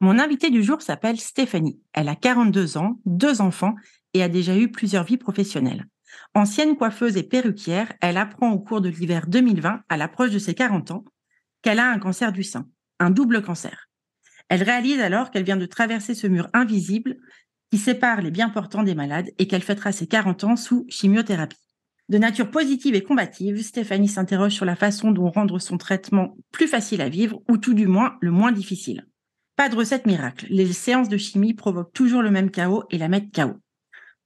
Mon invitée du jour s'appelle Stéphanie. Elle a 42 ans, deux enfants et a déjà eu plusieurs vies professionnelles. Ancienne coiffeuse et perruquière, elle apprend au cours de l'hiver 2020, à l'approche de ses 40 ans, qu'elle a un cancer du sein, un double cancer. Elle réalise alors qu'elle vient de traverser ce mur invisible qui sépare les bien portants des malades et qu'elle fêtera ses 40 ans sous chimiothérapie. De nature positive et combative, Stéphanie s'interroge sur la façon dont rendre son traitement plus facile à vivre ou tout du moins le moins difficile. Pas de recette miracle. Les séances de chimie provoquent toujours le même chaos et la mettent chaos.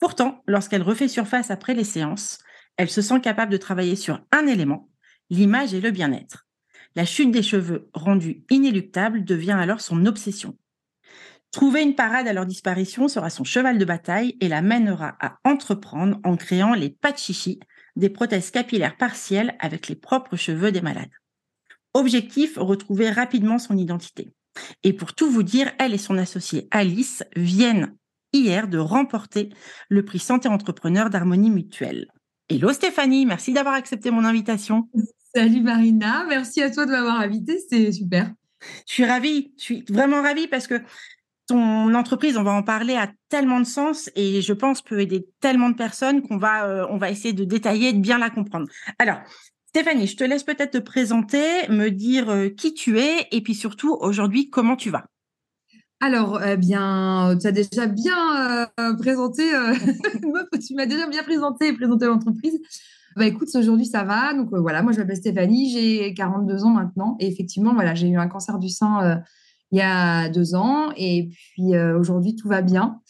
Pourtant, lorsqu'elle refait surface après les séances, elle se sent capable de travailler sur un élément, l'image et le bien-être. La chute des cheveux, rendue inéluctable, devient alors son obsession. Trouver une parade à leur disparition sera son cheval de bataille et la mènera à entreprendre en créant les chichi, des prothèses capillaires partielles avec les propres cheveux des malades. Objectif, retrouver rapidement son identité. Et pour tout vous dire, elle et son associée Alice viennent hier de remporter le prix Santé Entrepreneur d'Harmonie Mutuelle. Hello Stéphanie, merci d'avoir accepté mon invitation. Salut Marina, merci à toi de m'avoir invitée, c'est super. Je suis ravie, je suis vraiment ravie parce que ton entreprise, on va en parler, a tellement de sens et je pense peut aider tellement de personnes qu'on va, euh, on va essayer de détailler et de bien la comprendre. Alors, Stéphanie, je te laisse peut-être te présenter, me dire euh, qui tu es et puis surtout aujourd'hui comment tu vas? Alors, eh bien, tu as déjà bien euh, présenté, euh, tu m'as déjà bien présenté et présenté l'entreprise. Bah écoute, aujourd'hui ça va. Donc euh, voilà, moi je m'appelle Stéphanie, j'ai 42 ans maintenant et effectivement voilà, j'ai eu un cancer du sein il y a deux ans et puis aujourd'hui tout va bien.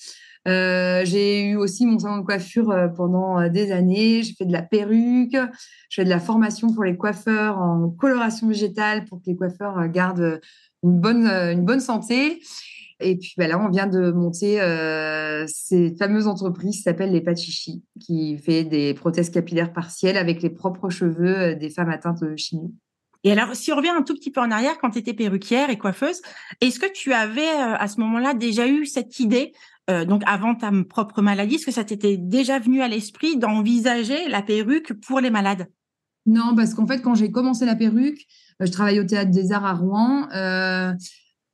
J'ai eu aussi mon salon de coiffure pendant des années. J'ai fait de la perruque, je fais de la formation pour les coiffeurs en coloration végétale pour que les coiffeurs gardent une bonne, une bonne santé. Et puis bah, là, on vient de monter euh, cette fameuse entreprise qui s'appelle les Pachichi, qui fait des prothèses capillaires partielles avec les propres cheveux euh, des femmes atteintes de chimie. Et alors, si on revient un tout petit peu en arrière, quand tu étais perruquière et coiffeuse, est-ce que tu avais euh, à ce moment-là déjà eu cette idée, donc avant ta propre maladie, est-ce que ça t'était déjà venu à l'esprit d'envisager la perruque pour les malades? Non, parce qu'en fait, quand j'ai commencé la perruque, je travaillais au Théâtre des Arts à Rouen.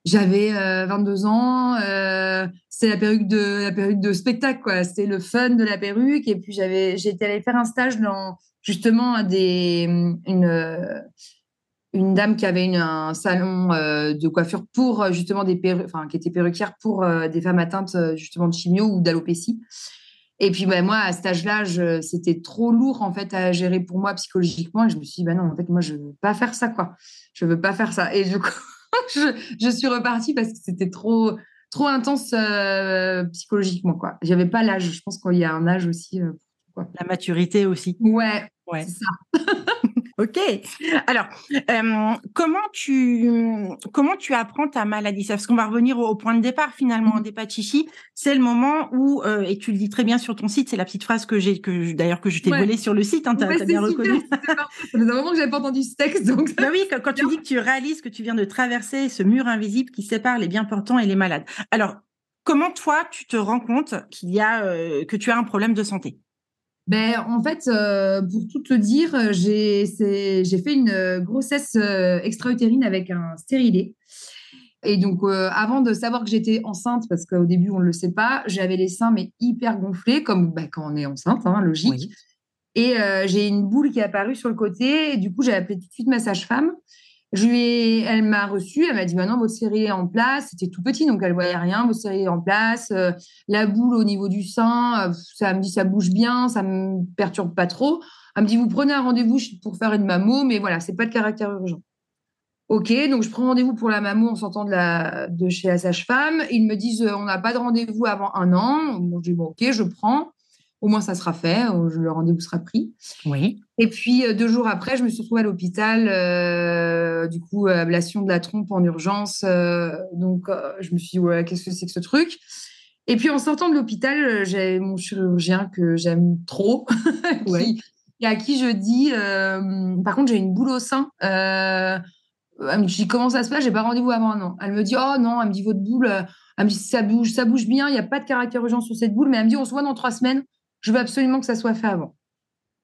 J'avais 22 euh, ans, euh, c'était la perruque de la perruque de spectacle quoi. C'était le fun de la perruque et puis j'avais j'étais allée faire un stage dans justement des une une dame qui avait une, un salon euh, de coiffure pour justement des enfin qui était perruquière pour des femmes atteintes justement de chimio ou d'alopécie. Et puis bah, moi à cet âge-là, c'était trop lourd en fait à gérer pour moi psychologiquement et je me suis dit bah non en fait moi je veux pas faire ça quoi. Je veux pas faire ça et du coup je, suis repartie parce que c'était trop, trop intense euh, psychologiquement. Quoi. J'avais pas l'âge. Je pense qu'il y a un âge aussi. Euh, La maturité aussi. Ouais, ouais. c'est ça. Ok. Alors, euh, comment tu comment tu apprends ta maladie? Parce qu'on va revenir au, point de départ finalement des chichi. C'est le moment où euh, et tu le dis très bien sur ton site. C'est la petite phrase que j'ai que d'ailleurs que je t'ai volée sur le site. Hein, as, bien reconnu. C'est un moment que j'avais pas entendu ce texte. Donc bah oui, quand, tu dis que tu réalises que tu viens de traverser ce mur invisible qui sépare les bien portants et les malades. Alors, comment toi tu te rends compte qu'il y a euh, que tu as un problème de santé? Ben, en fait, euh, pour tout te dire, j'ai fait une euh, grossesse euh, extra-utérine avec un stérilet. Et donc, avant de savoir que j'étais enceinte, parce qu'au début, on ne le sait pas, j'avais les seins mais hyper gonflés, comme bah, quand on est enceinte, hein, logique. Et j'ai une boule qui est apparue sur le côté. Et du coup, j'ai appelé tout de suite ma sage-femme. Elle m'a reçu, elle m'a dit maintenant votre série est en place. C'était tout petit, donc elle voyait rien. Votre série est en place. Euh, la boule au niveau du sein, euh, ça me dit ça bouge bien, ça me perturbe pas trop. Elle me dit vous prenez un rendez-vous pour faire une mammo, mais voilà, c'est pas de caractère urgent. Ok, donc je prends rendez-vous pour la mammo en sortant de chez la sage-femme. Ils me disent euh, on n'a pas de rendez-vous avant un an. Bon, je dis bon ok, je prends. Au moins ça sera fait, le rendez-vous sera pris. Oui. Et puis deux jours après, je me suis retrouvée à l'hôpital, du coup, ablation de la trompe en urgence. donc, je me suis dit, ouais, qu'est-ce que c'est que ce truc? Et puis en sortant de l'hôpital, j'ai mon chirurgien que j'aime trop, et à qui je dis, par contre, j'ai une boule au sein. Elle me dit comment ça se passe? J'ai pas rendez-vous avant non. Elle me dit oh non, elle me dit votre boule, elle me dit ça bouge, ça bouge bien, il n'y a pas de caractère urgent sur cette boule, mais elle me dit on se voit dans trois semaines. Je veux absolument que ça soit fait avant.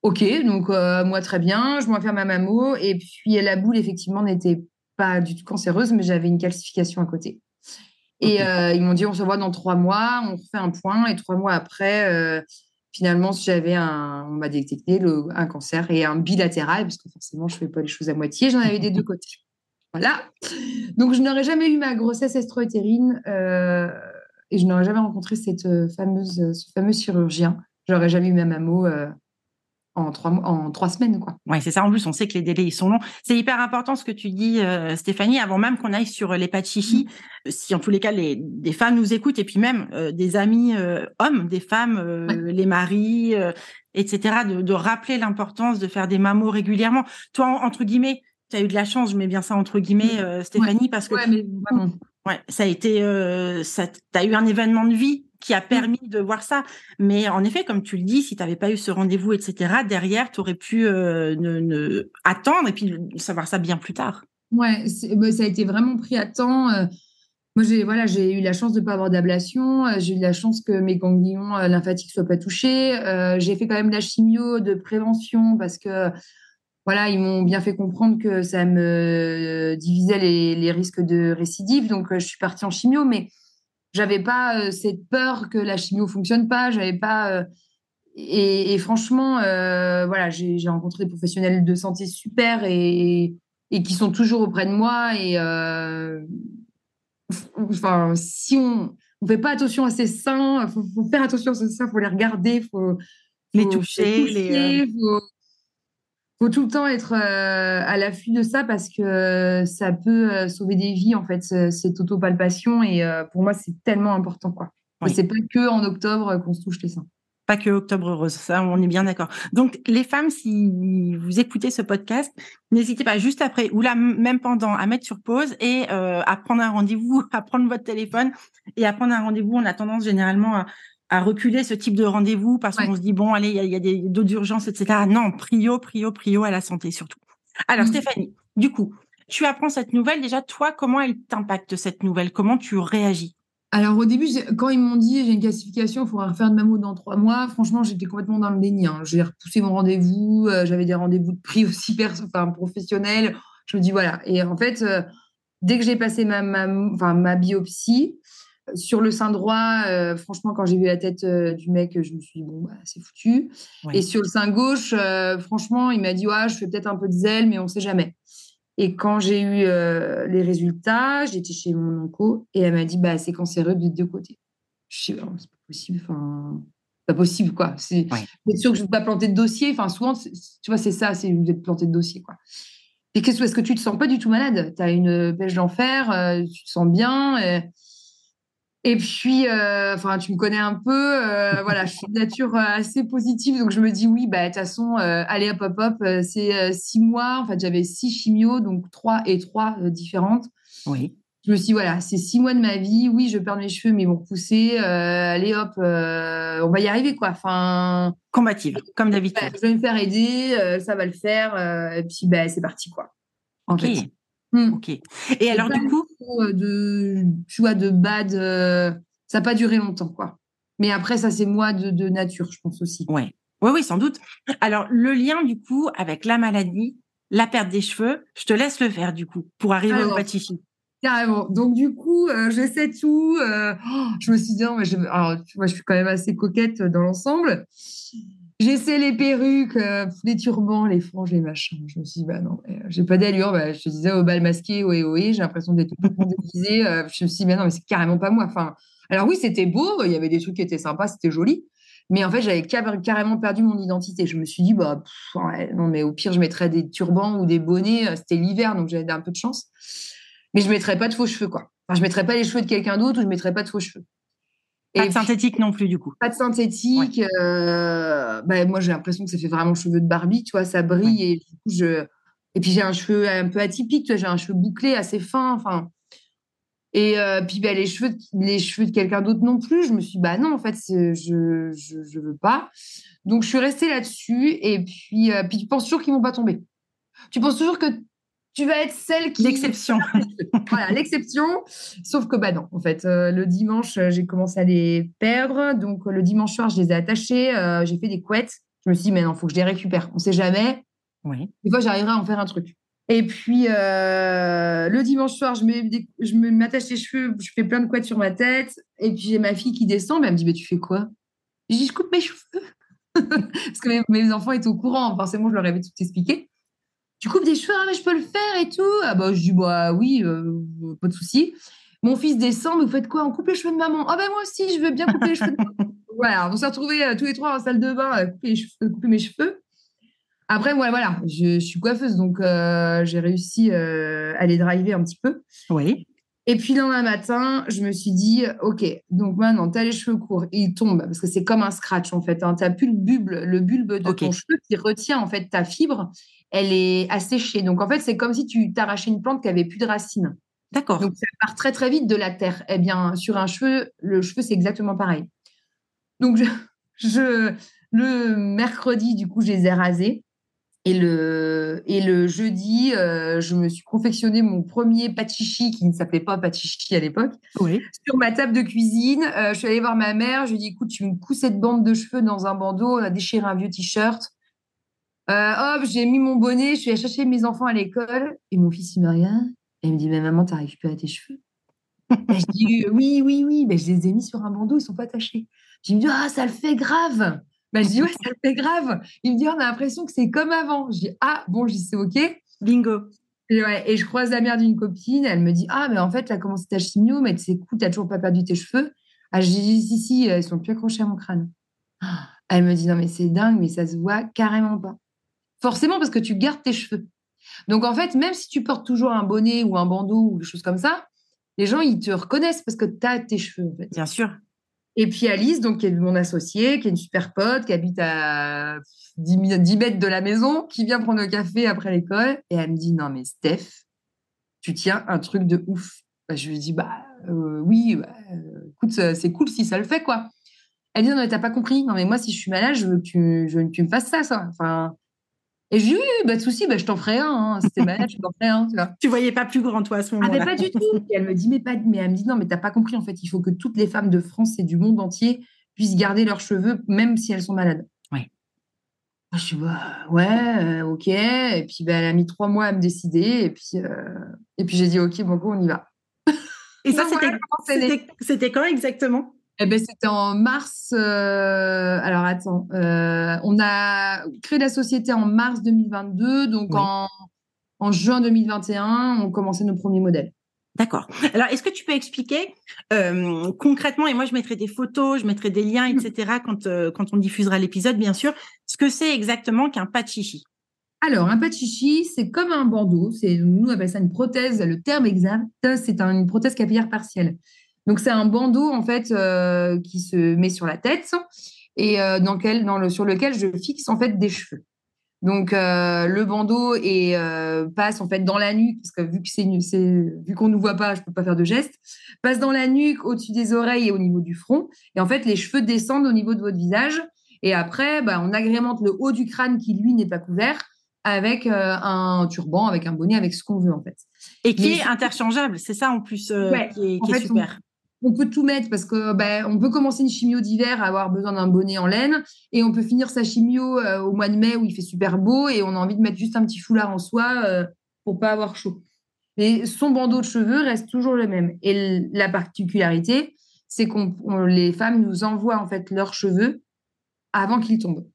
Ok, donc euh, moi très bien, je m'en faire ma mammo et puis la boule effectivement n'était pas du tout cancéreuse, mais j'avais une calcification à côté. Et euh, ils m'ont dit on se voit dans trois mois, on refait un point et trois mois après. Euh, finalement, j'avais un, on m'a détecté un cancer et un bilatéral, parce que forcément, je fais pas les choses à moitié, j'en avais des deux côtés. Voilà. Donc, je n'aurais jamais eu ma grossesse estro-utérine euh, et je n'aurais jamais rencontré cette fameuse, ce fameux chirurgien. Je n'aurais jamais eu ma mammo en trois, en trois semaines. Quoi. Oui, c'est ça. En plus, on sait que les délais ils sont longs. C'est hyper important ce que tu dis, Stéphanie, avant même qu'on aille sur les pas chichi. Mm. Si en tous les cas, les, des femmes nous écoutent et puis même des amis hommes, des femmes, les maris, etc., de, de rappeler l'importance de faire des mammos régulièrement. Toi, entre guillemets, tu as eu de la chance, je mets bien ça entre guillemets, euh, Stéphanie, parce que ouais, ça a été, euh, ça, tu as eu un événement de vie qui a mmh. permis de voir ça. Mais en effet, comme tu le dis, si tu n'avais pas eu ce rendez-vous, etc., derrière, tu aurais pu euh, ne, attendre et puis savoir ça bien plus tard. Ouais, bah, ça a été vraiment pris à temps. Moi, j'ai voilà, j'ai eu la chance de pas avoir d'ablation. J'ai eu la chance que mes ganglions lymphatiques soient pas touchés. j'ai fait quand même de la chimio de prévention parce que voilà, ils m'ont bien fait comprendre que ça me divisait les, risques de récidive. Donc, euh, je suis partie en chimio, mais j'avais pas euh, cette peur que la chimio fonctionne pas. J'avais pas. Euh, et, franchement, voilà, j'ai rencontré des professionnels de santé super et, qui sont toujours auprès de moi. Et enfin, si on ne fait pas attention à ces seins, faut, faut faire attention à ces seins, faut les regarder, faut, les toucher, les faut tout le temps être euh, à l'affût de ça parce que euh, ça peut euh, sauver des vies en fait cette autopalpation et pour moi c'est tellement important quoi. Oui. C'est pas que en octobre qu'on se touche les seins. Pas que octobre rose, ça on est bien d'accord. Donc les femmes, si vous écoutez ce podcast, n'hésitez pas juste après ou là même pendant à mettre sur pause et à prendre un rendez-vous, à prendre votre téléphone et à prendre un rendez-vous. On a tendance généralement à, à reculer ce type de rendez-vous parce qu'on se dit bon allez il y a, des d'autres urgences etc. Non prio prio prio à la santé surtout. Alors mmh. Stéphanie, du coup tu apprends cette nouvelle déjà toi comment elle t'impacte cette nouvelle? Comment tu réagis? Alors au début, quand ils m'ont dit j'ai une classification, il faudra refaire de mammo dans trois mois, franchement j'étais complètement dans le déni. Hein. J'ai repoussé mon rendez-vous, euh, j'avais des rendez-vous de prix aussi enfin, professionnels. Je me dis voilà. Et en fait, euh, dès que j'ai passé ma, ma, enfin, ma biopsie, sur le sein droit, euh, franchement, quand j'ai vu la tête euh, du mec, je me suis dit, bon, bah, c'est foutu. Et sur le sein gauche, euh, franchement, il m'a dit, ouais, je fais peut-être un peu de zèle, mais on ne sait jamais. Et quand j'ai eu les résultats, j'étais chez mon onco et elle m'a dit, bah, c'est cancéreux de deux côtés. Je suis oh, c'est pas possible. Enfin, pas possible, quoi. C'est sûr que je ne vais pas planter de dossier? Enfin, souvent, tu vois, c'est ça, c'est vous êtes planté de dossier, quoi. Et qu'est-ce que tu te sens pas du tout malade? Tu as une pêche d'enfer, tu te sens bien. Et puis, euh, enfin, tu me connais un peu, euh, voilà, je suis de nature euh, assez positive, donc je me dis oui, bah de toute façon, allez hop hop hop, c'est six mois. En fait, j'avais six chimios, donc trois et trois différentes. Oui. Je me suis dit, voilà, c'est six mois de ma vie. Oui, je perds mes cheveux, mais ils vont repousser. allez hop, on va y arriver quoi. Enfin. Combative, comme d'habitude. je vais me faire aider, ça va le faire. et puis, bah, c'est parti quoi. En fait. Hmm. Ok. Et alors, du coup. Euh, de, tu vois, de bad, euh, ça n'a pas duré longtemps, quoi. Mais après, ça, c'est moi de, nature, je pense aussi. Ouais. Oui, oui, sans doute. Alors, le lien, du coup, avec la maladie, la perte des cheveux, je te laisse le faire, du coup, pour arriver au pâtissier. Carrément. Donc, du coup, euh, je sais tout. Oh, je me suis dit, non, mais je, alors, moi, je suis quand même assez coquette dans l'ensemble. J'essaie les perruques, euh, les turbans, les franges, les machins. Je me suis dit, bah non, euh, j'ai pas d'allure. Bah, je te disais, au bal masqué, oui, oui, j'ai l'impression d'être complètement déguisée. Euh, je me suis dit, mais non, mais c'est carrément pas moi. Enfin, alors oui, c'était beau, il y avait des trucs qui étaient sympas, c'était joli. Mais en fait, j'avais carrément perdu mon identité. Je me suis dit, bah, non, mais au pire, je mettrais des turbans ou des bonnets. C'était l'hiver, donc j'avais un peu de chance. Mais je mettrais pas de faux cheveux, quoi. Enfin, je mettrais pas les cheveux de quelqu'un d'autre ou je mettrais pas de faux cheveux. Pas de synthétique non plus, du coup. Pas de synthétique. bah, moi, j'ai l'impression que ça fait vraiment cheveux de Barbie, tu vois, ça brille. Et, je... et puis, j'ai un cheveu un peu atypique, j'ai un cheveu bouclé assez fin. Enfin, et puis, bah, les, cheveux de, les cheveux de quelqu'un d'autre non plus. Je me suis dit, bah non, en fait, je, je, je veux pas. Donc, je suis restée là-dessus. Et puis, puis tu penses toujours qu'ils vont pas tomber. Tu penses toujours que tu vas être celle qui. L'exception. voilà, l'exception. Sauf que, bah non, en fait, euh, le dimanche, euh, j'ai commencé à les perdre. Donc, le dimanche soir, je les ai attachés. Euh, j'ai fait des couettes. Je me suis dit, mais non, il faut que je les récupère. On ne sait jamais. Oui. Des fois, j'arriverai à en faire un truc. Et puis, le dimanche soir, je, mets je m'attache les cheveux, je fais plein de couettes sur ma tête. Et puis, j'ai ma fille qui descend. elle me dit, mais tu fais quoi? Je dis, je coupe mes cheveux. Parce que mes, mes, enfants étaient au courant. Forcément, je leur avais tout expliqué tu coupes des cheveux, ah, mais je peux le faire et tout. Ah bah, je dis, bah oui, euh, pas de souci. Mon fils descend, mais vous faites quoi? On coupe les cheveux de maman. Ah ben moi aussi, je veux bien couper les cheveux de maman. Voilà, on s'est retrouvés euh, tous les trois en salle de bain à couper, couper mes cheveux. Après, moi, voilà, je, suis coiffeuse, donc euh, j'ai réussi à les driver un petit peu. Oui. Et puis, dans un matin, je me suis dit, OK, donc maintenant, tu as les cheveux courts, ils tombent, parce que c'est comme un scratch, en fait. Hein. Tu n'as plus le bulbe, le bulbe de ton cheveu qui retient, en fait, ta fibre elle est asséchée. Donc, en fait, c'est comme si tu t'arrachais une plante qui avait plus de racines. D'accord. Donc, ça part très, très vite de la terre. Eh bien, sur un cheveu, le cheveu, c'est exactement pareil. Donc, je, le mercredi, du coup, je les ai rasés. Et le, et le jeudi, euh, je me suis confectionné mon premier patichi, qui ne s'appelait pas patichi à l'époque, oui. sur ma table de cuisine. Euh, je suis allée voir ma mère, je lui ai dit, écoute, tu me couds cette bande de cheveux dans un bandeau, on a déchiré un vieux t-shirt. Euh, hop, j'ai mis mon bonnet, je suis allée chercher mes enfants à l'école et mon fils, il me regarde et il me dit Mais maman, t'as récupéré tes cheveux? Je dis Oui, oui, oui, mais je les ai mis sur un bandeau, ils sont pas attachés. Je me dis Ah, ça le fait grave ben, Je dis Ouais, ça le fait grave. Il me dit On a l'impression que c'est comme avant. Je dis Ah, bon, je dis C'est OK. Bingo. Et, ouais, et je croise la mère d'une copine, elle me dit Ah, mais en fait, tu as commencé ta chimio, mais c'est cool, tu toujours pas perdu tes cheveux. Ah, je dis Si, si, ils sont plus accrochés à mon crâne. Elle me dit Non, mais c'est dingue, mais ça se voit carrément pas. Forcément, parce que tu gardes tes cheveux. Donc, en fait, même si tu portes toujours un bonnet ou un bandeau ou des choses comme ça, les gens, ils te reconnaissent parce que tu as tes cheveux. En fait. Bien sûr. Et puis Alice, donc, qui est mon associée, qui est une super pote, qui habite à 10, mètres de la maison, qui vient prendre le café après l'école. Et elle me dit Non, mais Steph, tu tiens un truc de ouf. Bah, je lui dis Bah euh, oui, bah, euh, écoute, c'est cool si ça le fait, quoi. Elle dit Non, mais t'as pas compris. Non, mais moi, si je suis malade, je veux que tu, je veux que tu me fasses ça, ça. Enfin, et je lui dis, oui, pas de souci, bah, je t'en ferai un. Hein. C'était malade, je t'en ferai un. Tu, vois. tu voyais pas plus grand, toi, à ce moment-là ah, pas du tout. Et elle me dit, mais, pas, mais elle me dit, non, mais t'as pas compris, en fait, il faut que toutes les femmes de France et du monde entier puissent garder leurs cheveux, même si elles sont malades. Oui. Je suis, bah, ouais, euh, ok. Et puis, bah, elle a mis trois mois à me décider. Et puis, euh, et puis j'ai dit, ok, bon, on y va. Et ça, c'était quand exactement? Eh ben, c'était en mars. Euh, alors, attends. Euh, on a créé la société en mars 2022. Donc, en, en, juin 2021, on commençait nos premiers modèles. D'accord. Alors, est-ce que tu peux expliquer euh, concrètement, et moi je mettrai des photos, je mettrai des liens, etc., quand, quand on diffusera l'épisode, bien sûr, ce que c'est exactement qu'un pachichi alors, un pachichi, c'est comme un bandeau. C'est, nous, on appelle ça une prothèse. Le terme exact, c'est une prothèse capillaire partielle. Donc c'est un bandeau en fait euh, qui se met sur la tête et euh, dans, dans le, sur lequel je fixe en fait des cheveux. Donc euh, le bandeau et passe en fait dans la nuque parce que vu que c'est vu qu'on nous voit pas, je peux pas faire de geste. Passe dans la nuque, au-dessus des oreilles et au niveau du front. Et en fait les cheveux descendent au niveau de votre visage. Et après, bah, on agrémente le haut du crâne qui lui n'est pas couvert avec un turban, avec un bonnet, avec ce qu'on veut en fait. Et qui est interchangeable, c'est ça en plus qui est, super on peut tout mettre parce que ben, on peut commencer une chimio d'hiver, avoir besoin d'un bonnet en laine, et on peut finir sa chimio euh, au mois de mai où il fait super beau et on a envie de mettre juste un petit foulard en soie euh, pour pas avoir chaud. Mais son bandeau de cheveux reste toujours le même. Et la particularité, c'est qu'on les femmes nous envoient en fait leurs cheveux avant qu'ils tombent.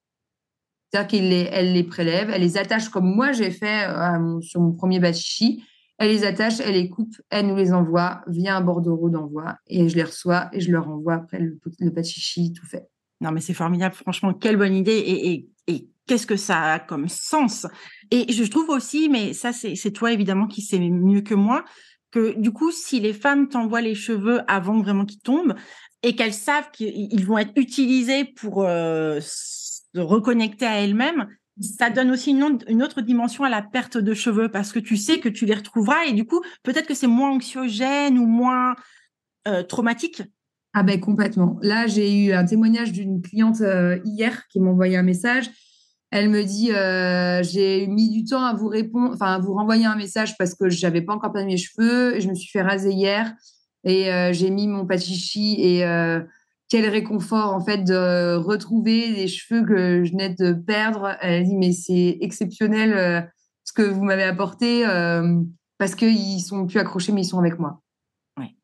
C'est-à-dire qu'elles les, les prélèvent, elles les attachent comme moi j'ai fait euh, sur mon premier bachichi elle les attache, elle les coupe, elle nous les envoie via un bordereau d'envoi et je les reçois et je leur envoie après le, le pachichi tout fait. Non, mais c'est formidable. Franchement, quelle bonne idée. Et, et, qu'est-ce que ça a comme sens? Et je trouve aussi, mais ça, c'est toi évidemment qui sais mieux que moi, que du coup, si les femmes t'envoient les cheveux avant vraiment qu'ils tombent, et qu'elles savent qu'ils vont être utilisés pour euh, se reconnecter à elles-mêmes, ça donne aussi une, autre dimension à la perte de cheveux parce que tu sais que tu les retrouveras et du coup, peut-être que c'est moins anxiogène ou moins euh, traumatique. Ah ben complètement. Là, j'ai eu un témoignage d'une cliente euh, hier qui m'a envoyé un message. Elle me dit euh, j'ai mis du temps à vous répondre, enfin à vous renvoyer un message parce que j'avais pas encore perdu mes cheveux. Je me suis fait raser hier et euh, j'ai mis mon pachichi et quel réconfort en fait de retrouver des cheveux que je venais de perdre. Elle dit mais c'est exceptionnel euh, ce que vous m'avez apporté parce qu'ils sont plus accrochés mais ils sont avec moi. Ouais.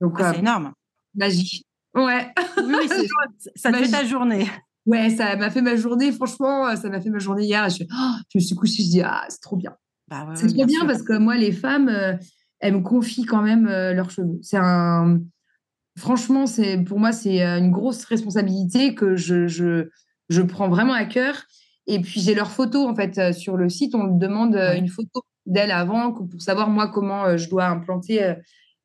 Donc ah, c'est énorme. Magie. Ouais. Oui, ça te fait ta journée. Ouais, ça m'a fait ma journée. Franchement, ça m'a fait ma journée hier. Je, oh, je, me suis couchée, je dis ah c'est trop bien. Bah ouais, c'est trop bien, bien parce que moi les femmes elles me confient quand même euh, leurs cheveux. C'est un, franchement, c'est pour moi c'est euh, une grosse responsabilité que je, je, je prends vraiment à cœur. Et puis j'ai leurs photos en fait euh, sur le site. On me demande une photo d'elle avant pour savoir moi comment je dois implanter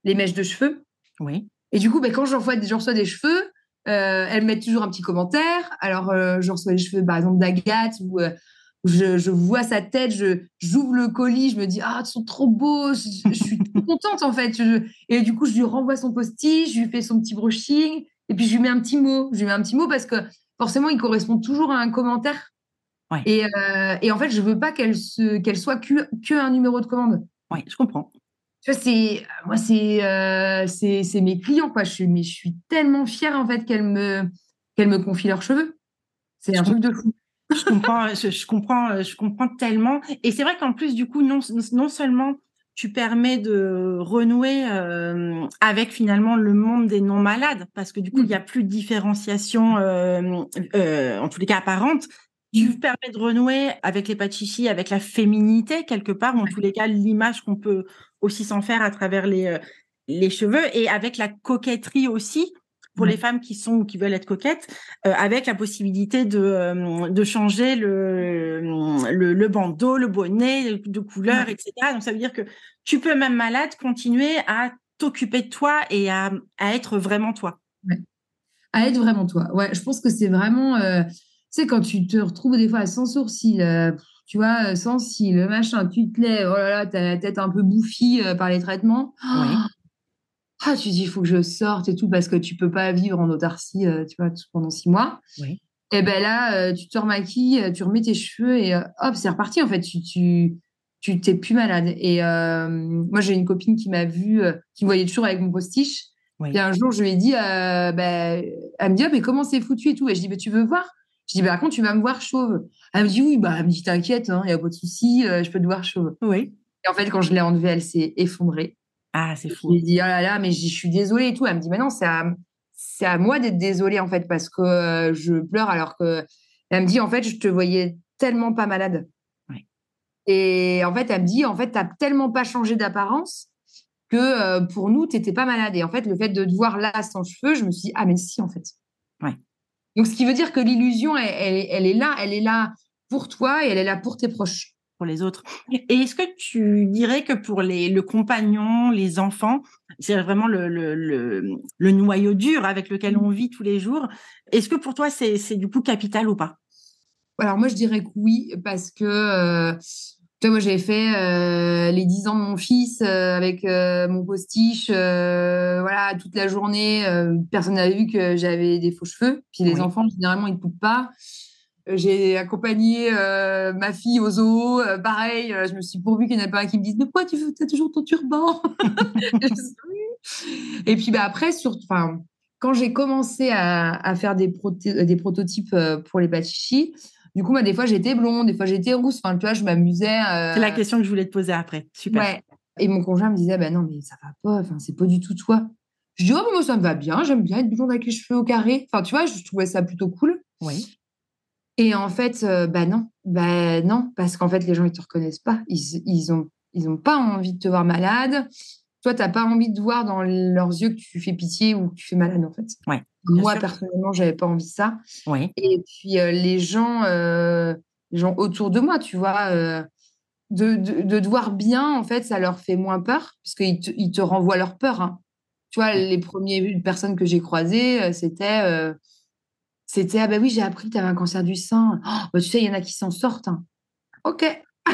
les mèches de cheveux. Oui. Et du coup, ben, quand j'en reçois, reçois, des cheveux, euh, elles mettent toujours un petit commentaire. Alors, euh, je reçois les cheveux, par exemple, d'Agathe ou je, vois sa tête, je j'ouvre le colis, je me dis ah ils sont trop beaux, je, suis contente en fait. et du coup je lui renvoie son post-it, je lui fais son petit brushing et puis je lui mets un petit mot. Je lui mets un petit mot parce que forcément il correspond toujours à un commentaire. Et, euh, et, en fait je veux pas qu'elle se qu'elle soit que, que un numéro de commande. Oui, je comprends. Tu vois, c'est moi c'est euh, c'est mes clients quoi. Je suis mais je suis tellement fière en fait qu'elles me qu'elles me confient leurs cheveux. C'est un truc de fou je comprends, je, comprends, je comprends tellement. Et c'est vrai qu'en plus, du coup, non, non seulement tu permets de renouer euh, avec finalement le monde des non malades, parce que du coup, il n'y a plus de différenciation, euh, euh, en tous les cas apparente. Tu mm. permets de renouer avec les chichi, avec la féminité quelque part, ou en tous les cas l'image qu'on peut aussi s'en faire à travers les les cheveux et avec la coquetterie aussi pour les femmes qui sont ou qui veulent être coquettes, euh, avec la possibilité de, euh, de changer le, le, le, bandeau, le bonnet, de couleur, etc. Donc ça veut dire que tu peux même malade continuer à t'occuper de toi et à, à être vraiment toi. À être vraiment toi. Ouais, je pense que c'est vraiment, euh, tu sais, quand tu te retrouves des fois sans sourcils, tu vois, sans cils, machin, tu te lèves, oh là là, t'as la tête un peu bouffie par les traitements. Oui ah, tu dis, il faut que je sorte et tout, parce que tu peux pas vivre en autarcie, euh, tu vois, pendant six mois. Oui. Et ben là, euh, tu te remaquilles, euh, tu remets tes cheveux et hop, c'est reparti. En fait, tu, tu, tu t'es plus malade. Et moi, j'ai une copine qui m'a vue, qui me voyait toujours avec mon postiche. Et un jour, je lui ai dit, ben, elle me dit, ah, mais comment c'est foutu et tout. Et je dis, ben, tu veux voir? Je dis, ben, par contre, tu vas me voir chauve. Elle me dit, oui, bah, elle me dit, t'inquiète, il hein, n'y a pas de souci, je peux te voir chauve. Oui. Et en fait, quand je l'ai enlevée, elle s'est effondrée. Ah, c'est fou. Je lui dit, oh là là, mais je suis désolée et tout. Elle me dit, mais non, c'est à, c'est à moi d'être désolée, en fait, parce que euh, je pleure alors que. Elle me dit, en fait, je te voyais tellement pas malade. Et en fait, elle me dit, en fait, tu n'as tellement pas changé d'apparence que euh, pour nous, tu n'étais pas malade. Et en fait, le fait de te voir là sans cheveux, je me suis dit, ah, mais si, en fait. Ouais. Donc, ce qui veut dire que l'illusion, elle, elle, est là, elle est là pour toi et elle est là pour tes proches pour les autres. Et est-ce que tu dirais que pour les, le compagnon, les enfants, c'est vraiment le, le, le, noyau dur avec lequel on vit tous les jours, est-ce que pour toi, c'est, c'est du coup capital ou pas? Alors moi, je dirais que oui, parce que... Euh, toi, moi, j'avais fait euh, les 10 ans de mon fils euh, avec mon postiche, voilà, toute la journée. personne n'avait vu que j'avais des faux cheveux. Puis les enfants, généralement, ils ne coupent pas. J'ai accompagné euh, ma fille au zoo. Euh, pareil, euh, je me suis pourvu qu'il n'y en ait pas un qui me dise Mais pourquoi tu as toujours ton turban Et puis bah, après, sur, quand j'ai commencé à, à faire des, des prototypes pour les pachichis, du coup, bah, des fois j'étais blonde, des fois j'étais rousse. Enfin, tu vois, je m'amusais. C'est la question que je voulais te poser après. Super. Ouais. Et mon conjoint me disait bah, Non, mais ça va pas, enfin, c'est pas du tout toi. Je dis, oh, moi, ça me va bien, j'aime bien être blonde avec les cheveux au carré. Enfin, tu vois, je trouvais ça plutôt cool. Oui. Et en fait, euh, bah non, bah non, parce qu'en fait, les gens, ils te reconnaissent pas. Ils, ils ont, ils ont pas envie de te voir malade. Toi, tu n'as pas envie de voir dans leurs yeux que tu fais pitié ou que tu fais malade, en fait. Ouais, Moi, personnellement, j'avais pas envie de ça. Oui. Et puis, euh, les gens, euh, les gens autour de moi, tu vois, de, de, de, te voir bien, en fait, ça leur fait moins peur, parce qu'ils te, ils te renvoient leur peur. Hein. tu vois, les premières personnes que j'ai croisées, c'était c'était ah ben oui, j'ai appris que tu avais un cancer du sein. Oh, bah, tu sais, il y en a qui s'en sortent. Hein. Ok.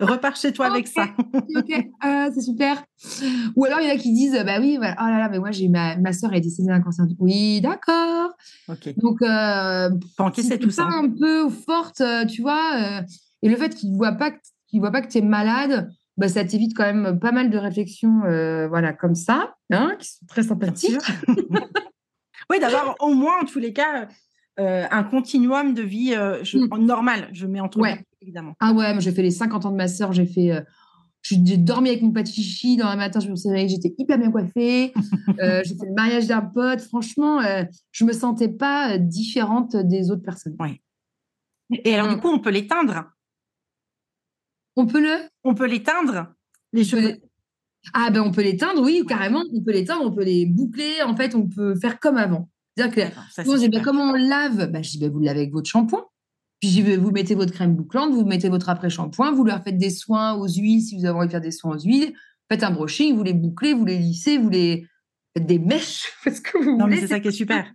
Repars chez toi avec ça. ok, ah, c'est super. Ou alors il y en a qui disent bah oui, voilà. oh là là, mais moi j'ai ma, ma soeur est décédée d'un cancer. Du... Oui, d'accord. Ok. Donc, euh, c'est tout ça. un peu forte, euh, tu vois. Euh, et le fait qu'ils ne voient pas que tu voient pas que tu es malade, bah, ça t'évite quand même pas mal de réflexions, voilà, comme ça, hein, qui sont très sympathiques. oui, d'avoir au moins, en tous les cas, un continuum de vie je, mm. normal. Je mets entre ouais. évidemment. Ah ouais, moi j'ai fait les 50 ans de ma sœur, j'ai fait. j'ai dormi avec mon pâte dans la matin, je me suis que j'étais hyper bien coiffée. j'ai fait le mariage d'un pote. Franchement, je me sentais pas différente des autres personnes. Ouais. Et alors, du mm. coup, on peut l'éteindre? On peut le? On peut l'éteindre, les cheveux Ah ben, on peut l'éteindre, oui, carrément. On peut l'éteindre, on peut les boucler. En fait, on peut faire comme avant. C'est-à-dire que, ben, comment on lave? Ben, Je dis, ben, vous le lavez avec votre shampoing. Puis vous mettez votre crème bouclante, vous mettez votre après-shampoing, vous leur faites des soins aux huiles si vous avez envie de faire des soins aux huiles. Faites un brushing, vous les bouclez, vous les lissez, vous les faites des mèches. Parce que vous non, mais c'est ça qui est super.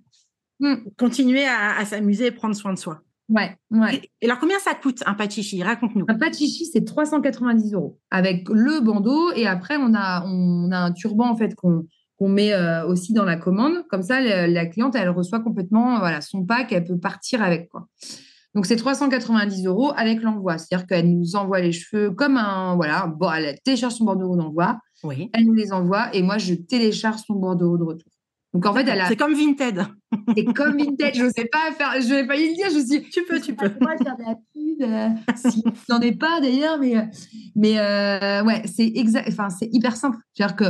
Mm. Continuer à s'amuser et prendre soin de soi. Ouais, ouais. Et, alors, combien ça coûte un chichi Raconte-nous. Un chichi, c'est 390 euros avec le bandeau. Et après, on a, on a un turban en fait qu'on met euh, aussi dans la commande. Comme ça, la, cliente, elle reçoit complètement voilà, son pack, elle peut partir avec. quoi. Donc, c'est 390 euros avec l'envoi. C'est-à-dire qu'elle nous envoie les cheveux comme un. Voilà, bon, elle télécharge son bordereau d'envoi. Oui. Elle nous les envoie et moi, je télécharge son bordereau de retour. Donc en fait, elle a... C'est comme Vinted. C'est comme Vinted. Je ne sais pas faire. Je vais pas y le dire. Je suis. Tu peux, tu peux. Moi, faire de la pub. Euh, si n'en es pas d'ailleurs, mais mais euh, ouais, c'est exact. Enfin, c'est hyper simple. C'est-à-dire que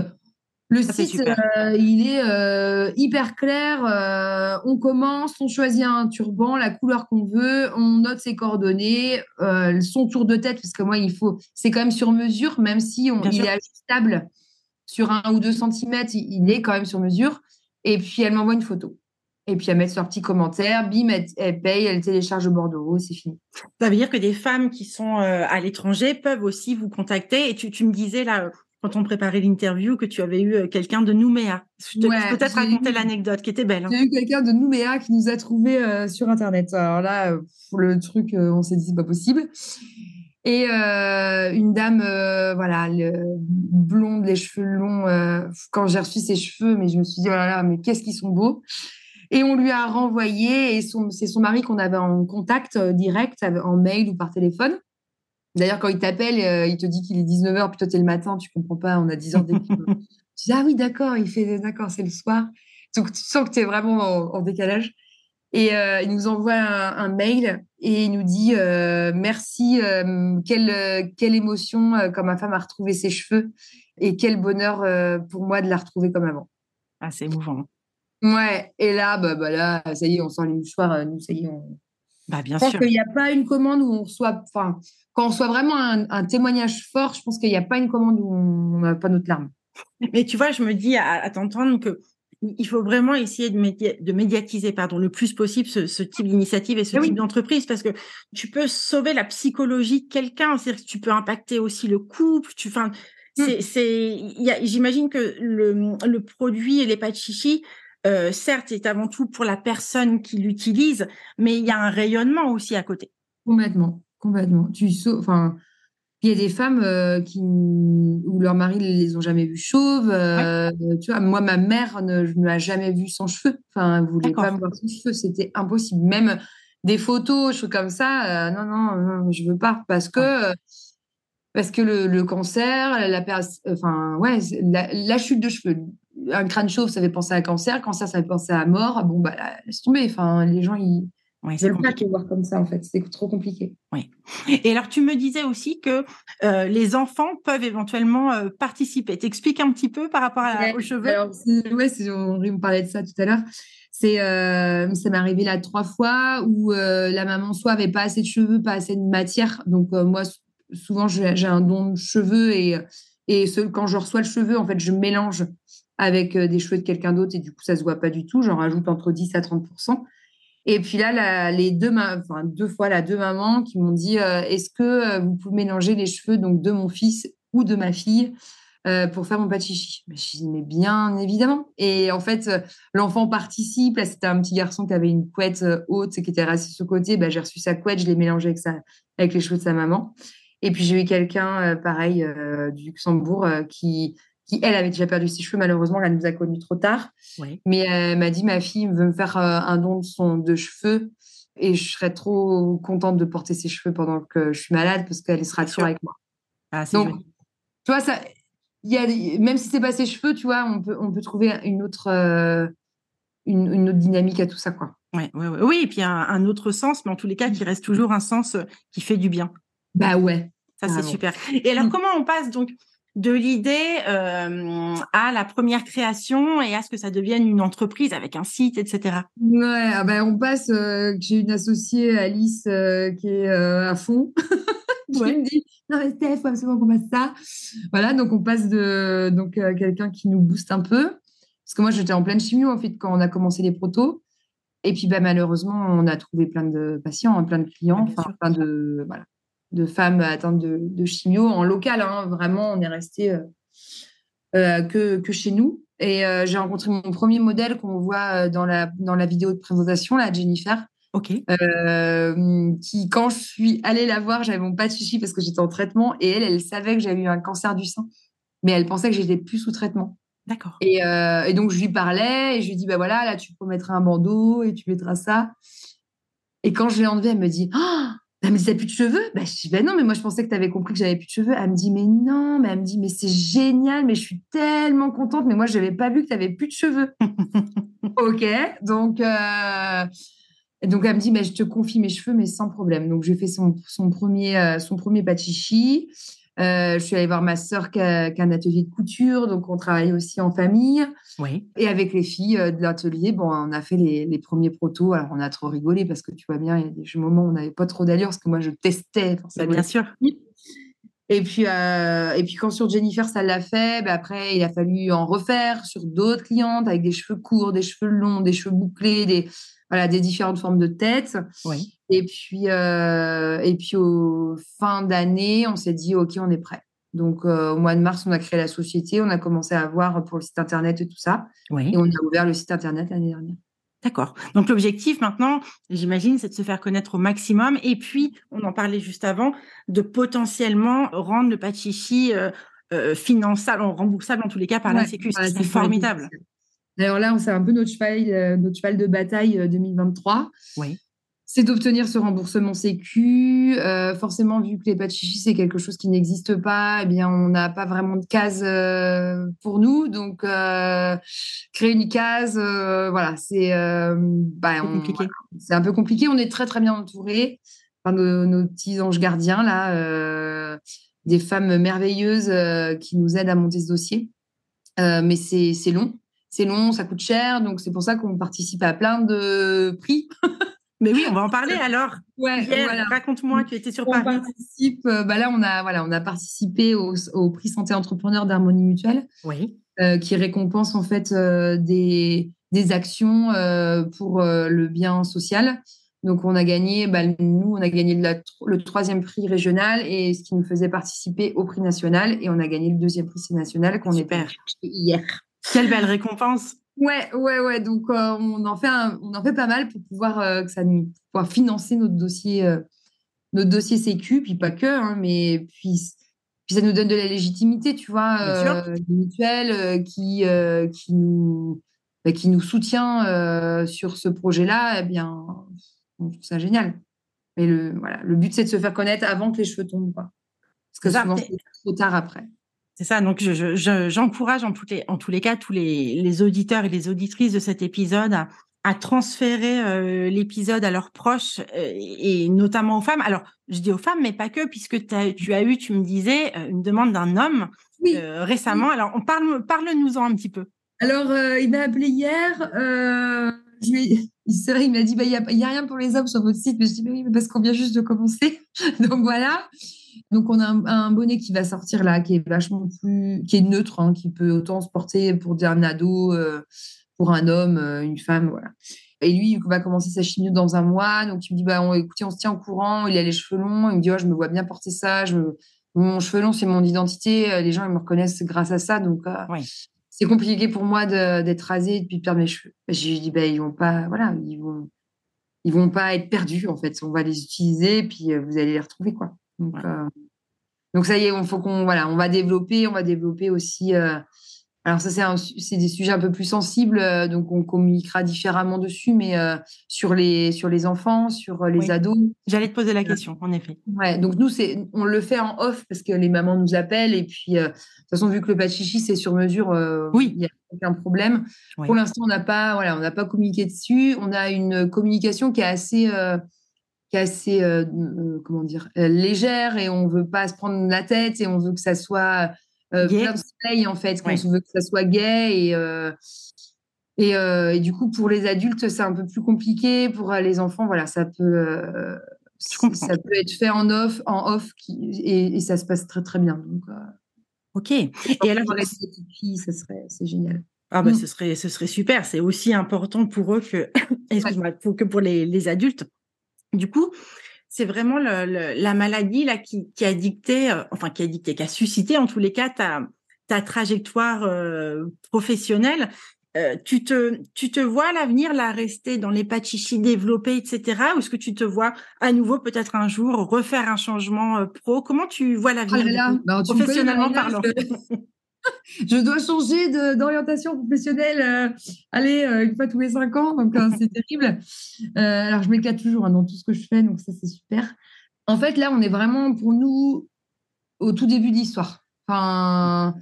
le site, euh, il est hyper clair. on commence, on choisit un turban, la couleur qu'on veut, on note ses coordonnées, son tour de tête, parce que moi, il faut. C'est quand même sur mesure, même si on, il est ajustable sur un ou deux centimètres, il est quand même sur mesure. Et puis, elle m'envoie une photo. Et puis, elle met son petit commentaire, bim, elle, paye, elle télécharge au bordereau, c'est fini. Ça veut dire que des femmes qui sont euh, à l'étranger peuvent aussi vous contacter. Et tu, tu me disais là, quand on préparait l'interview, que tu avais eu euh, quelqu'un de Nouméa. Je te laisse peut-être raconter l'anecdote qui était belle. Hein. J'ai eu quelqu'un de Nouméa qui nous a trouvé euh, sur Internet. Alors là, le truc, on s'est dit, c'est pas possible. Et euh, une dame, euh, voilà, blonde, les cheveux longs. Euh, quand j'ai reçu ses cheveux, mais je me suis dit, oh là là, mais qu'est-ce qu'ils sont beaux. Et on lui a renvoyé, et c'est son mari qu'on avait en contact direct, en mail ou par téléphone. D'ailleurs, quand il t'appelle, il te dit qu'il est 19h, puis toi, es le matin, tu comprends pas, on a 10 heures d'équipe. tu dis, ah oui, d'accord, il fait, d'accord, c'est le soir. Donc, tu sens que tu es vraiment en décalage. Et euh, il nous envoie un, mail et il nous dit euh, merci, euh, quelle, quelle émotion quand ma femme a retrouvé ses cheveux et quel bonheur pour moi de la retrouver comme avant. Ah, c'est émouvant. Ouais, et là, bah, bah, là, ça y est, on sent les mouchoirs, nous, ça y est, on. Bah, bien je pense qu'il n'y a pas une commande où on reçoit, enfin, quand on reçoit vraiment un, témoignage fort, je pense qu'il n'y a pas une commande où on n'a pas notre larme. Mais tu vois, je me dis à t'entendre que il faut vraiment essayer de, médiatiser pardon, le plus possible ce, type d'initiative et ce type d'entreprise parce que tu peux sauver la psychologie de quelqu'un, c'est-à-dire que tu peux impacter aussi le couple. Tu, enfin, mmh. c'est, j'imagine que le, le, produit et les pâtes chichi, euh, certes, est avant tout pour la personne qui l'utilise, mais il y a un rayonnement aussi à côté. Complètement, complètement. Tu enfin, il y a des femmes euh, qui, où leur mari ne les ont jamais vues chauves. Euh, tu vois, moi, ma mère ne, m'a jamais vue sans cheveux. Enfin, elle voulait pas me voir sans cheveux. C'était impossible. Même des photos, choses comme ça. Euh, non, non, non, je veux pas parce que parce que le, cancer, la, enfin, ouais, la, chute de cheveux. Un crâne chauve, ça fait penser à cancer. Cancer, ça fait penser à mort. Bon, bah, laisse tomber. Enfin, les gens, ils oui, c'est pas voir comme ça en fait, c'est trop compliqué. Oui. Et alors tu me disais aussi que euh, les enfants peuvent éventuellement euh, participer. T'expliques un petit peu par rapport à, aux cheveux? Alors ouais, on me parlait de ça tout à l'heure. C'est euh, ça m'est arrivé là trois fois où la maman soit avait pas assez de cheveux, pas assez de matière. Donc moi souvent j'ai un don de cheveux et et ce, quand je reçois le cheveu en fait je mélange avec des cheveux de quelqu'un d'autre et du coup ça se voit pas du tout. J'en rajoute entre 10 à 30 et puis là, les deux, fois, la deux mamans qui m'ont dit euh, Est-ce que euh, vous pouvez mélanger les cheveux donc de mon fils ou de ma fille pour faire mon pas de chichi? Mais je dis, mais bien évidemment. Et en fait, l'enfant participe. C'était un petit garçon qui avait une couette haute et qui était assis sur le côté. Bah, j'ai reçu sa couette, je l'ai mélangée avec, avec les cheveux de sa maman. Et puis, j'ai eu quelqu'un, pareil, du Luxembourg, qui, qui, elle, avait déjà perdu ses cheveux. Malheureusement, elle nous a connus trop tard. Mais elle m'a dit, ma fille veut me faire un don de, son, de cheveux et je serais trop contente de porter ses cheveux pendant que je suis malade parce qu'elle sera toujours avec moi. Ah, Donc, tu vois, ça, y a, même si c'est pas ses cheveux, tu vois, on peut, on peut trouver une autre, euh, une, autre dynamique à tout ça, quoi. Ouais, ouais, Oui, et puis un, autre sens, mais en tous les cas, qui reste toujours un sens euh, qui fait du bien. Bah ouais. Ça, c'est super. Et alors, mm. comment on passe donc de l'idée euh, à la première création et à ce que ça devienne une entreprise avec un site, etc. Ouais, ah ben on passe. Euh, j'ai une associée, Alice, euh, qui est à fond. qui me dit non mais Steph, faut absolument qu'on fasse ça. Voilà, donc on passe de donc quelqu'un qui nous booste un peu. Parce que moi j'étais en pleine chimio en fait quand on a commencé les protos. Et puis bah, malheureusement on a trouvé plein de patients, hein, plein de clients, enfin plein de voilà de femmes atteintes de, chimio en local. Hein. vraiment, on est resté euh, euh, que, chez nous. Et euh, j'ai rencontré mon premier modèle qu'on voit dans la, dans la vidéo de présentation, là, Jennifer. Ok. qui, quand je suis allée la voir, j'avais mon pas de chichi parce que j'étais en traitement et elle, elle savait que j'avais eu un cancer du sein, mais elle pensait que j'étais plus sous traitement. D'accord. Et, donc, je lui parlais et je lui dis, bah voilà, là, tu peux mettre un bandeau et tu mettras ça. Et quand je l'ai enlevé, elle me dit, ah, elle me dit, t'as plus de cheveux? Bah, Je dis, bah non, mais moi, je pensais que tu avais compris que j'avais plus de cheveux. Elle me dit, mais non, mais elle me dit, mais c'est génial, mais je suis tellement contente, mais moi, je n'avais pas vu que tu avais plus de cheveux. ok, donc, euh... donc elle me dit, mais je te confie mes cheveux, mais sans problème. Donc, j'ai fait son, son premier, euh, son premier. Euh, je suis allée voir ma sœur qui a, un atelier de couture, donc on travaille aussi en famille. Oui. Et avec les filles euh, de l'atelier, bon, on a fait les, premiers protos. Alors on a trop rigolé parce que tu vois bien, il y a des moments où on n'avait pas trop d'allure parce que moi je testais. Bien sûr. Et puis, euh, et puis quand sur Jennifer ça l'a fait, bah, après il a fallu en refaire sur d'autres clientes avec des cheveux courts, des cheveux longs, des cheveux bouclés, des voilà, des différentes formes de tête. Oui. Et puis, euh, et puis au fin d'année, on s'est dit, OK, on est prêt. Donc, euh, au mois de mars, on a créé la société, on a commencé à voir pour le site internet et tout ça. Oui. Et on a ouvert le site internet l'année dernière. D'accord. Donc l'objectif maintenant, j'imagine, c'est de se faire connaître au maximum. Et puis, on en parlait juste avant, de potentiellement rendre le Pachichi euh, euh, finançable, remboursable en tous les cas par la Sécu. c'est formidable. D'ailleurs, là, c'est un peu notre cheval, euh, notre cheval de bataille 2023. Euh, oui. C'est d'obtenir ce remboursement Sécu. Euh, forcément, vu que les de chichi, c'est quelque chose qui n'existe pas, eh bien, on n'a pas vraiment de case pour nous. Donc, créer une case, voilà, c'est bah, compliqué. C'est un peu compliqué. On est très, très bien entourés par nos, petits anges gardiens, là, des femmes merveilleuses qui nous aident à monter ce dossier. mais c'est long c'est long, ça coûte cher, donc c'est pour ça qu'on participe à plein de prix. Mais oui, on va en parler alors. Ouais, raconte-moi, tu étais sur on Participe, euh, bah là, on a, voilà, on a participé au, prix Santé Entrepreneur d'Harmonie Mutuelle, oui. Euh, qui récompense en fait euh, des, des, actions pour le bien social. Donc, on a gagné, bah, nous, on a gagné le troisième prix régional et ce qui nous faisait participer au prix national. Et on a gagné le deuxième prix national qu'on est hier. Quelle belle récompense. Ouais, ouais, ouais. Donc, euh, on, en fait on en fait pas mal pour pouvoir, euh, que ça nous, pouvoir financer notre dossier, euh, notre dossier Sécu, puis pas que, hein, mais puis, puis ça nous donne de la légitimité, tu vois, des mutuelles qui, qui, nous, bah, qui nous soutient sur ce projet-là. Eh bien, on trouve ça génial. Mais le, voilà, le but, c'est de se faire connaître avant que les cheveux tombent. Pas. Parce que souvent, c'est trop tard après. C'est ça. Donc, j'encourage en, en tous les cas tous les, auditeurs et les auditrices de cet épisode à, transférer euh, l'épisode à leurs proches euh, et notamment aux femmes. Alors, je dis aux femmes, mais pas que, puisque tu as eu, tu me disais, euh, une demande d'un homme récemment. Alors, on parle, parle-nous-en un petit peu. Alors, il m'a appelé hier. c'est vrai, il m'a dit, bah, il bah, n'y a, a, rien pour les hommes sur votre site. Mais je dis, mais oui, mais parce qu'on vient juste de commencer. Donc, voilà. Donc, on a un, bonnet qui va sortir là, qui est vachement plus, qui est neutre, hein, qui peut autant se porter pour un ado, euh, pour un homme, euh, une femme, voilà. Et lui, il va commencer sa chimio dans un mois. Donc, il me dit, bah, on, écoutez, on se tient au courant. Il a les cheveux longs. Il me dit, oh, je me vois bien porter ça. Je mon cheveu long, c'est mon identité. Les gens, ils me reconnaissent grâce à ça. Donc, Oui. c'est compliqué pour moi d'être rasée et puis de perdre mes cheveux. J'ai dit, ben, ils vont pas, voilà, ils vont, ils vont pas être perdus, en fait. On va les utiliser, puis euh, vous allez les retrouver, quoi. Donc, euh, donc ça y est, on faut qu'on, voilà, on va développer, on va développer aussi. euh, alors ça, c'est des sujets un peu plus sensibles, euh, donc on communiquera différemment dessus, mais sur les sur les enfants, sur les Oui. ados. J'allais te poser la question, en effet. Ouais, donc nous, c'est, on le fait en off parce que les mamans nous appellent et puis de toute façon, vu que le pas de chichi, c'est sur mesure, Oui. il n'y a aucun problème. Oui. Pour l'instant, on n'a pas, voilà, on n'a pas communiqué dessus. On a une communication qui est assez, qui est assez, euh, euh, comment dire, euh, légère et on veut pas se prendre la tête et on veut que ça soit plein de soleil en fait, Ouais. veut que ça soit gay et et, et du coup, pour les adultes, c'est un peu plus compliqué. Pour les enfants, voilà, ça peut, ça peut être fait en off, en off, qui, et, et ça se passe très très bien. Donc, Ok. Et alors, ça serait, c'est génial. ah bah, Mm. ce serait, ce serait super. C'est aussi important pour eux que, excuse-moi, que pour les, les adultes. Du coup, c'est vraiment le- le- la maladie là qui, qui a dicté, euh, enfin qui a dicté, qui a suscité en tous les cas ta, ta trajectoire euh, professionnelle. Euh, tu te, tu te vois à l'avenir là rester dans les chichi développés, etc. Ou est-ce que tu te vois à nouveau peut-être un jour refaire un changement pro? Comment tu vois Ah l'avenir là du là, coup, bah, professionnellement parlant? je, dois changer d'orientation professionnelle, euh, allez, euh, une fois tous les cinq ans, donc euh, c'est terrible. Euh, alors, je m'éclate toujours hein, dans tout ce que je fais, donc ça, c'est super. En fait, là, on est vraiment, pour nous, au tout début de l'histoire. Enfin,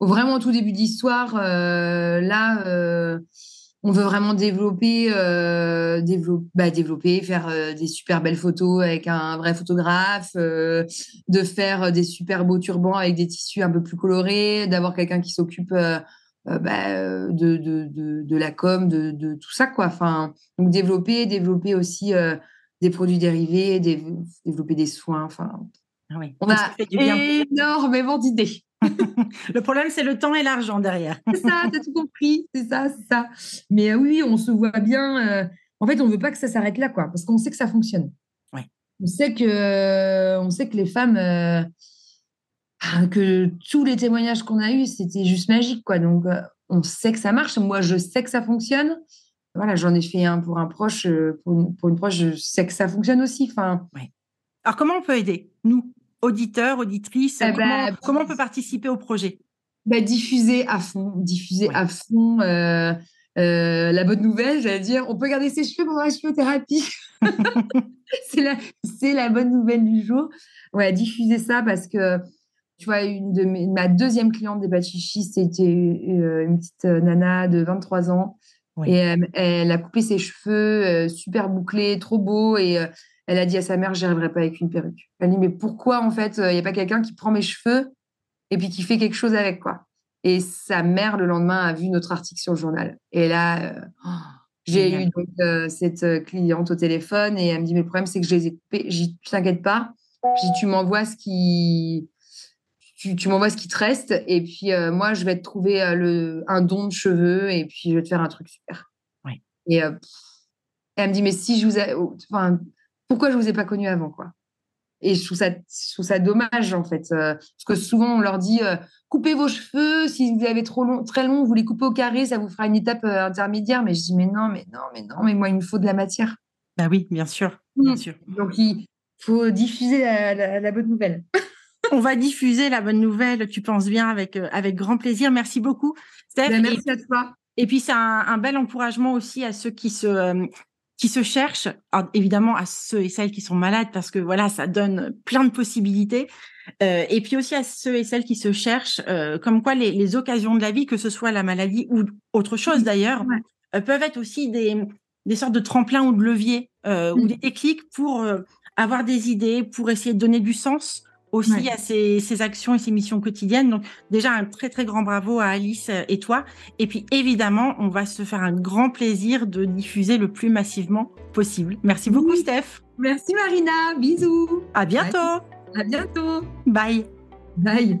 vraiment au tout début euh, là, on veut vraiment développer, euh, bah, développer, faire euh, des super belles photos avec un vrai photographe, euh, de faire des super beaux turbans avec des tissus un peu plus colorés, d'avoir quelqu'un qui s'occupe euh, euh, bah, euh, de, de, de, de la com, de, de tout ça, quoi. Enfin, donc développer, développer aussi euh, des produits dérivés, dé- développer des soins. Enfin, Ah oui, on a énormément d'idées. Le problème, c'est le temps et l'argent derrière. C'est ça, t'as tout compris, c'est ça, c'est ça. Mais euh, oui, on se voit bien. euh, en fait, on veut pas que ça s'arrête là, quoi, parce qu'on sait que ça fonctionne. Ouais. On sait que, on sait que les femmes, euh, ah, que tous les témoignages qu'on a eus, c'était juste magique, quoi. Donc, euh, on sait que ça marche. Moi, je sais que ça fonctionne. Voilà, j'en ai fait un pour un proche, euh, pour une, pour une proche, je sais que ça fonctionne aussi. Enfin, Alors, comment on peut aider, nous, auditeurs, auditrices Eh comment, ben, comment on peut participer au projet? Bah, diffuser à fond, diffuser Ouais. à fond. euh, euh, la bonne nouvelle, j'allais dire, on peut garder ses cheveux pendant la cheviothérapie. c'est la, c'est la bonne nouvelle du jour. Ouais, diffuser ça parce que, tu vois, une de mes, ma deuxième cliente des Bachichis, c'était euh, une petite nana de 23 ans. Oui. Et euh, elle a coupé ses cheveux, euh, super bouclés, trop beaux. Et euh, elle a dit à sa mère, j'y arriverai pas avec une perruque. Elle dit, mais pourquoi, en fait, il n'y a pas quelqu'un qui prend mes cheveux et puis qui fait quelque chose avec, quoi? Et sa mère, le lendemain, a vu notre article sur le journal. Et là, euh, j'ai Génial. eu donc, euh, cette euh, cliente au téléphone et elle me dit, mais le problème, c'est que je les ai coupés. J'ai dit, tu t'inquiètes pas. J'ai dit, tu m'envoies ce qui... Tu, tu m'envoies ce qui te reste et puis euh, moi, je vais te trouver euh, le, un don de cheveux et puis je vais te faire un truc super. Et euh, pff, elle me dit, mais si je vous ai... Enfin, pourquoi je vous ai pas connu avant, quoi et je trouve ça, je trouve ça dommage, en fait. euh, parce que souvent, on leur dit euh, coupez vos cheveux. Si vous avez trop long, très long, vous les coupez au carré, ça vous fera une étape euh, intermédiaire. Mais je dis mais non, mais non, mais non, mais moi, il me faut de la matière. Bah oui, bien sûr, bien Mm. sûr. Donc, il faut diffuser la, la- la bonne nouvelle. On va diffuser la bonne nouvelle, tu penses bien, avec, avec grand plaisir. Merci beaucoup, Steph. Ben, Et- merci à toi. Et puis, c'est un, un bel encouragement aussi à ceux qui se, qui se cherchent, Alors, évidemment à ceux et celles qui sont malades, parce que voilà, ça donne plein de possibilités. Euh, et puis aussi à ceux et celles qui se cherchent, euh, comme quoi les, les occasions de la vie, que ce soit la maladie ou autre chose d'ailleurs, Ouais. euh, peuvent être aussi des, des sortes de tremplins ou de leviers ou Mm. des déclics pour avoir des idées, pour essayer de donner du sens aussi Ouais. à ces, ces actions et ces missions quotidiennes. Donc déjà un très très grand bravo à Alice euh, et toi. Et puis évidemment, on va se faire un grand plaisir de diffuser le plus massivement possible. Merci beaucoup Oui. Steph. Merci Marina. Bisous. À bientôt. À bientôt. Bye. Bye.